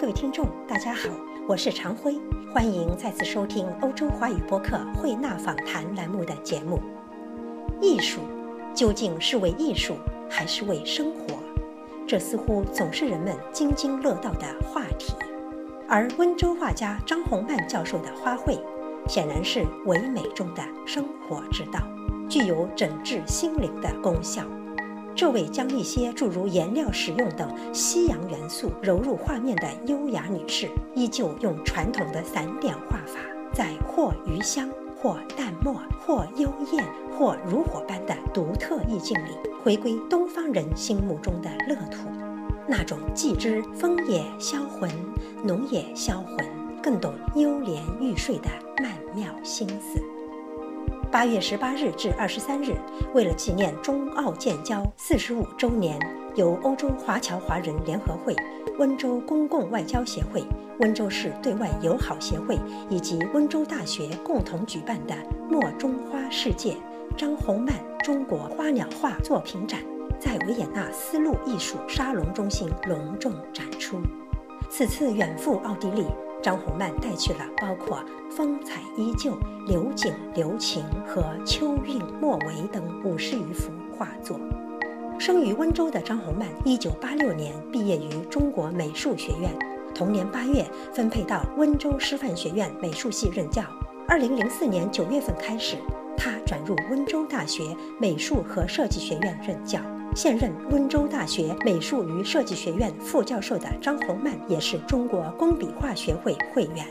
各位听众，大家好，我是常辉，欢迎再次收听欧洲华语播客慧纳访谈栏目的节目。艺术究竟是为艺术，还是为生活？这似乎总是人们津津乐道的话题。而温州画家张宏曼教授的花卉，显然是唯美中的生活之道，具有整治心灵的功效。这位将一些诸如颜料使用等西洋元素揉入画面的优雅女士，依旧用传统的散点画法，在或余香、或淡墨、或幽艳、或如火般的独特意境里，回归东方人心目中的乐土，那种既知风也销魂，浓也销魂，更懂幽莲欲睡的曼妙心思。八月十八日至二十三日，为了纪念中澳建交四十五周年，由欧洲华侨华人联合会、温州公共外交协会、温州市对外友好协会以及温州大学共同举办的“墨中花世界”张红曼中国花鸟画作品展，在维也纳丝路艺术沙龙中心隆重展出。此次远赴奥地利。张宏曼带去了包括风采依旧、留景留情和秋韵莫为等五十余幅画作。生于温州的张宏曼，一九八六年毕业于中国美术学院，同年八月分配到温州师范学院美术系任教。二零零四年九月份开始，他转入温州大学美术和设计学院任教。现任温州大学美术与设计学院副教授的张宏曼，也是中国工笔画学会会员。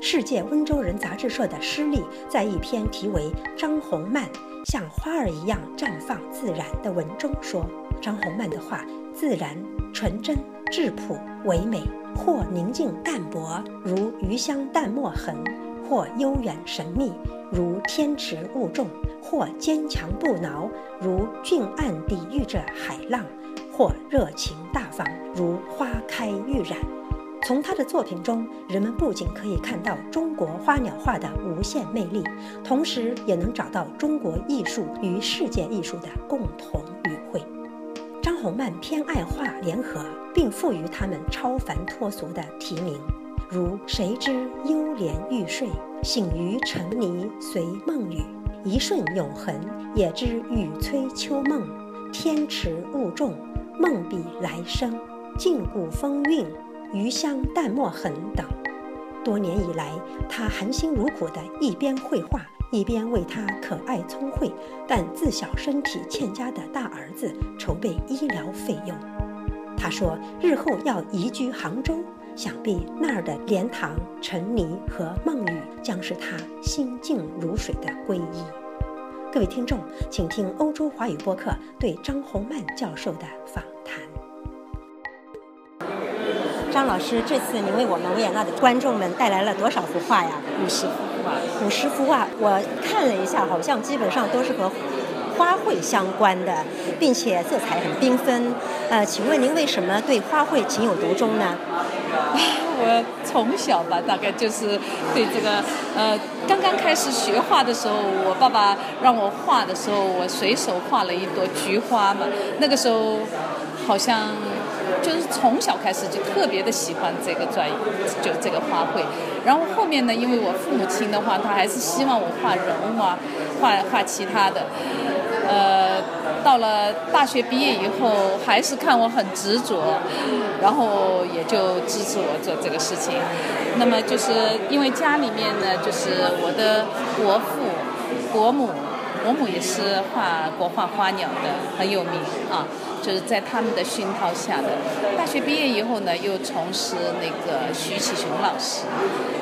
《世界温州人》杂志社的施力在一篇题为《张宏曼像花儿一样绽放自然》的文中说：“张宏曼的画自然、纯真、质朴、唯美，或宁静淡泊，如余香淡墨痕；或悠远神秘，如天池雾重。”或坚强不挠，如峻岸抵御着海浪；或热情大方，如花开欲染。从他的作品中，人们不仅可以看到中国花鸟画的无限魅力，同时也能找到中国艺术与世界艺术的共同语汇。张宏曼偏爱画联合，并赋予他们超凡脱俗的题名，如“谁知幽莲欲睡，醒于尘泥随梦雨”。一瞬永恒，也知雨催秋梦，天池雾重，梦比来生，静古风韵，余香淡墨痕等。多年以来，他含辛茹苦地一边绘画，一边为他可爱聪慧但自小身体欠佳的大儿子筹备医疗费用。他说，日后要移居杭州，想必那儿的莲塘、尘泥和梦雨将是他心静如水的皈依。各位听众，请听欧洲华语播客对张宏曼教授的访谈。张老师，这次您为我们维也纳的观众们带来了多少幅画呀？五十幅画。五十幅画，我看了一下，好像基本上都是和。花卉相关的，并且色彩很缤纷。呃，请问您为什么对花卉情有独钟呢？我从小吧，大概就是对这个，呃，刚刚开始学画的时候，我爸爸让我画的时候，我随手画了一朵菊花嘛。那个时候好像就是从小开始就特别的喜欢这个专业，就这个花卉。然后后面呢，因为我父母亲的话，他还是希望我画人物啊，画画其他的。呃，到了大学毕业以后，还是看我很执着，然后也就支持我做这个事情。那么就是因为家里面呢，就是我的国父、国母，国母也是画国画花鸟的，很有名啊。就是在他们的熏陶下的。大学毕业以后呢，又从事那个徐启雄老师，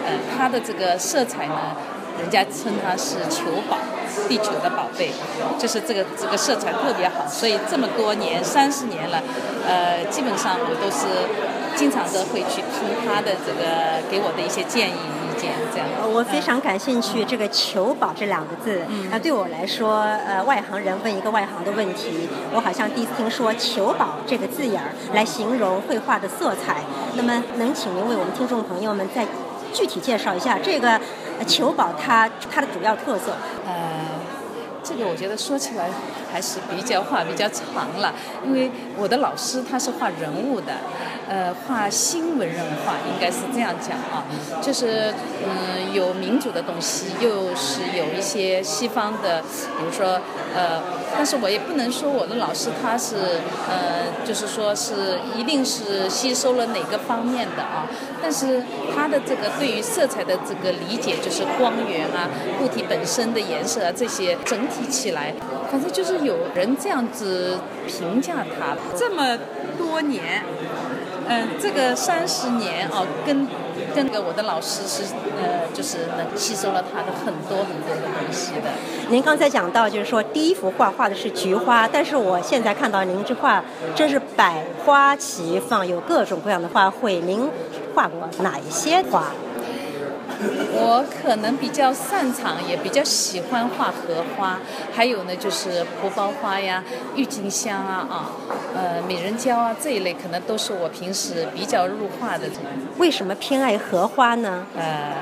呃，他的这个色彩呢。人家称它是球宝，地球的宝贝，就是这个这个色彩特别好，所以这么多年三十年了，呃，基本上我都是经常都会去听他的这个给我的一些建议意见，这样。我非常感兴趣这个球宝这两个字，那对我来说，呃，外行人问一个外行的问题，我好像第一次听说球宝这个字眼儿来形容绘画的色彩。那么，能请您为我们听众朋友们再具体介绍一下这个？球宝它它的主要特色，呃，这个我觉得说起来还是比较话比较长了，因为我的老师他是画人物的，呃，画新文人画应该是这样讲啊，就是嗯有民主的东西，又是有一些西方的，比如说呃，但是我也不能说我的老师他是呃，就是说是一定是吸收了哪个方面的啊，但是他的这个对于色彩的这个理解，就是光源啊，物体本身的颜色啊这些整体。提起来，反正就是有人这样子评价他，这么多年，嗯，这个三十年哦，跟跟个我的老师是呃，就是能吸收了他的很多很多的东西的。您刚才讲到，就是说第一幅画画的是菊花，但是我现在看到您这画真是百花齐放，有各种各样的花卉。您画过哪一些花？我可能比较擅长，也比较喜欢画荷花，还有呢就是蒲包花呀、郁金香啊啊，呃美人蕉啊这一类，可能都是我平时比较入画的。为什么偏爱荷花呢？呃，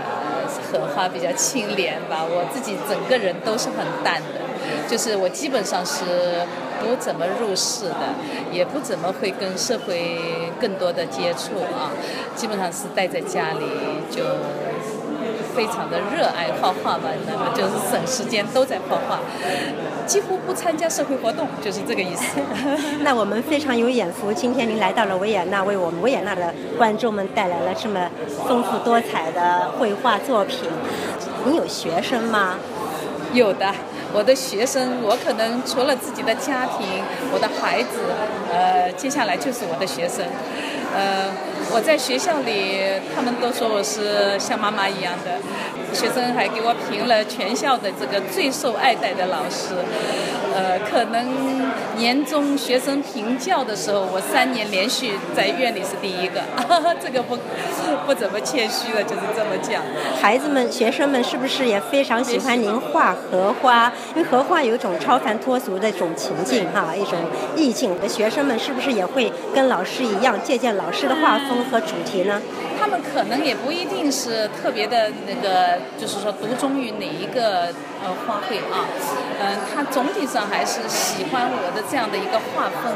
荷花比较清廉吧，我自己整个人都是很淡的，就是我基本上是不怎么入世的，也不怎么会跟社会更多的接触啊，基本上是待在家里就。非常的热爱画画吧，那么就是省时间都在画画，几乎不参加社会活动，就是这个意思。那我们非常有眼福，今天您来到了维也纳，为我们维也纳的观众们带来了这么丰富多彩的绘画作品。您有学生吗？有的，我的学生，我可能除了自己的家庭，我的孩子，呃，接下来就是我的学生，呃。我在学校里，他们都说我是像妈妈一样的。学生还给我评了全校的这个最受爱戴的老师。呃，可能年终学生评教的时候，我三年连续在院里是第一个。这个不不怎么谦虚了，就是这么讲。孩子们、学生们是不是也非常喜欢您画荷花？因为荷花有一种超凡脱俗的一种情境哈，一种意境。学生们是不是也会跟老师一样借鉴老师的画风和主题呢？他们可能也不一定是特别的那个，就是说独钟于哪一个呃花卉啊，嗯，他总体上还是喜欢我的这样的一个画风，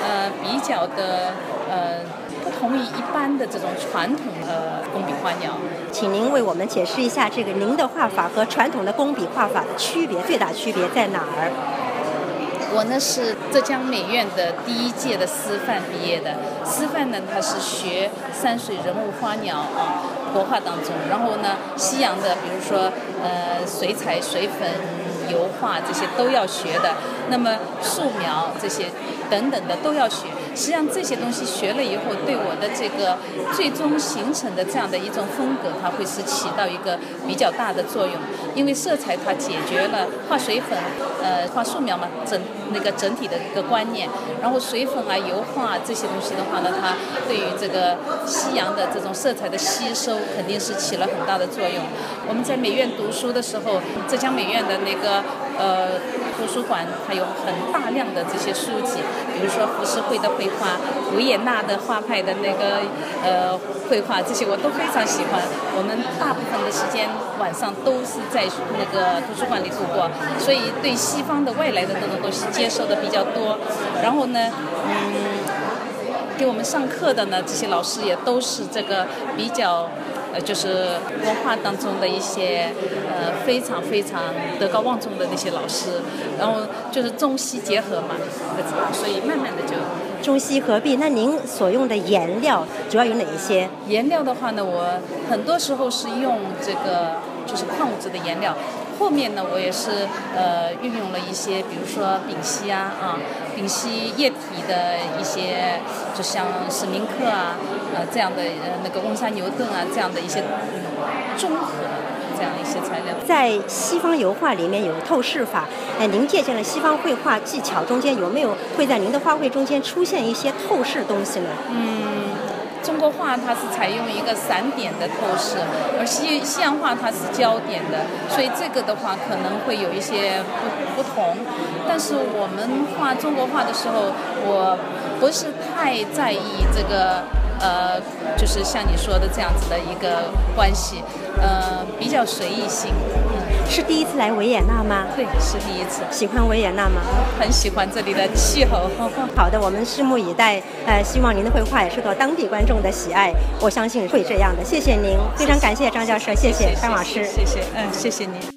呃，比较的呃不同于一般的这种传统的工笔花鸟。请您为我们解释一下这个您的画法和传统的工笔画法的区别，最大区别在哪儿？我呢是浙江美院的第一届的师范毕业的，师范呢它是学山水人物花鸟啊，国画当中，然后呢西洋的比如说呃水彩、水粉、油画这些都要学的，那么素描这些等等的都要学。实际上这些东西学了以后，对我的这个最终形成的这样的一种风格，它会是起到一个比较大的作用。因为色彩它解决了画水粉，呃，画素描嘛，整那个整体的一个观念。然后水粉啊、油画啊这些东西的话呢，它对于这个西洋的这种色彩的吸收，肯定是起了很大的作用。我们在美院读书的时候，浙江美院的那个呃图书馆，它有很大量的这些书籍，比如说浮世绘的绘。画维也纳的画派的那个呃绘画，这些我都非常喜欢。我们大部分的时间晚上都是在那个图书馆里度过，所以对西方的外来的这种东西接受的比较多。然后呢，嗯，给我们上课的呢，这些老师也都是这个比较。就是文化当中的一些呃非常非常德高望重的那些老师，然后就是中西结合嘛，所以慢慢的就中西合璧。那您所用的颜料主要有哪一些？颜料的话呢，我很多时候是用这个就是矿物质的颜料。后面呢，我也是呃运用了一些，比如说丙烯啊啊，丙烯液体的一些，就像史明克啊呃这样的呃那个温莎牛顿啊这样的一些综合这样一些材料。在西方油画里面有透视法，哎，您借鉴了西方绘画技巧，中间有没有会在您的花卉中间出现一些透视东西呢？嗯。中国画它是采用一个散点的透视，而西西洋画它是焦点的，所以这个的话可能会有一些不不同。但是我们画中国画的时候，我不是太在意这个呃，就是像你说的这样子的一个关系，呃，比较随意性。嗯是第一次来维也纳吗？对，是第一次。喜欢维也纳吗？很喜欢这里的气候。好的，我们拭目以待。呃，希望您的绘画也受到当地观众的喜爱。我相信会这样的。谢谢您，非常感谢张教授，谢谢张老师，谢谢，嗯，谢谢您。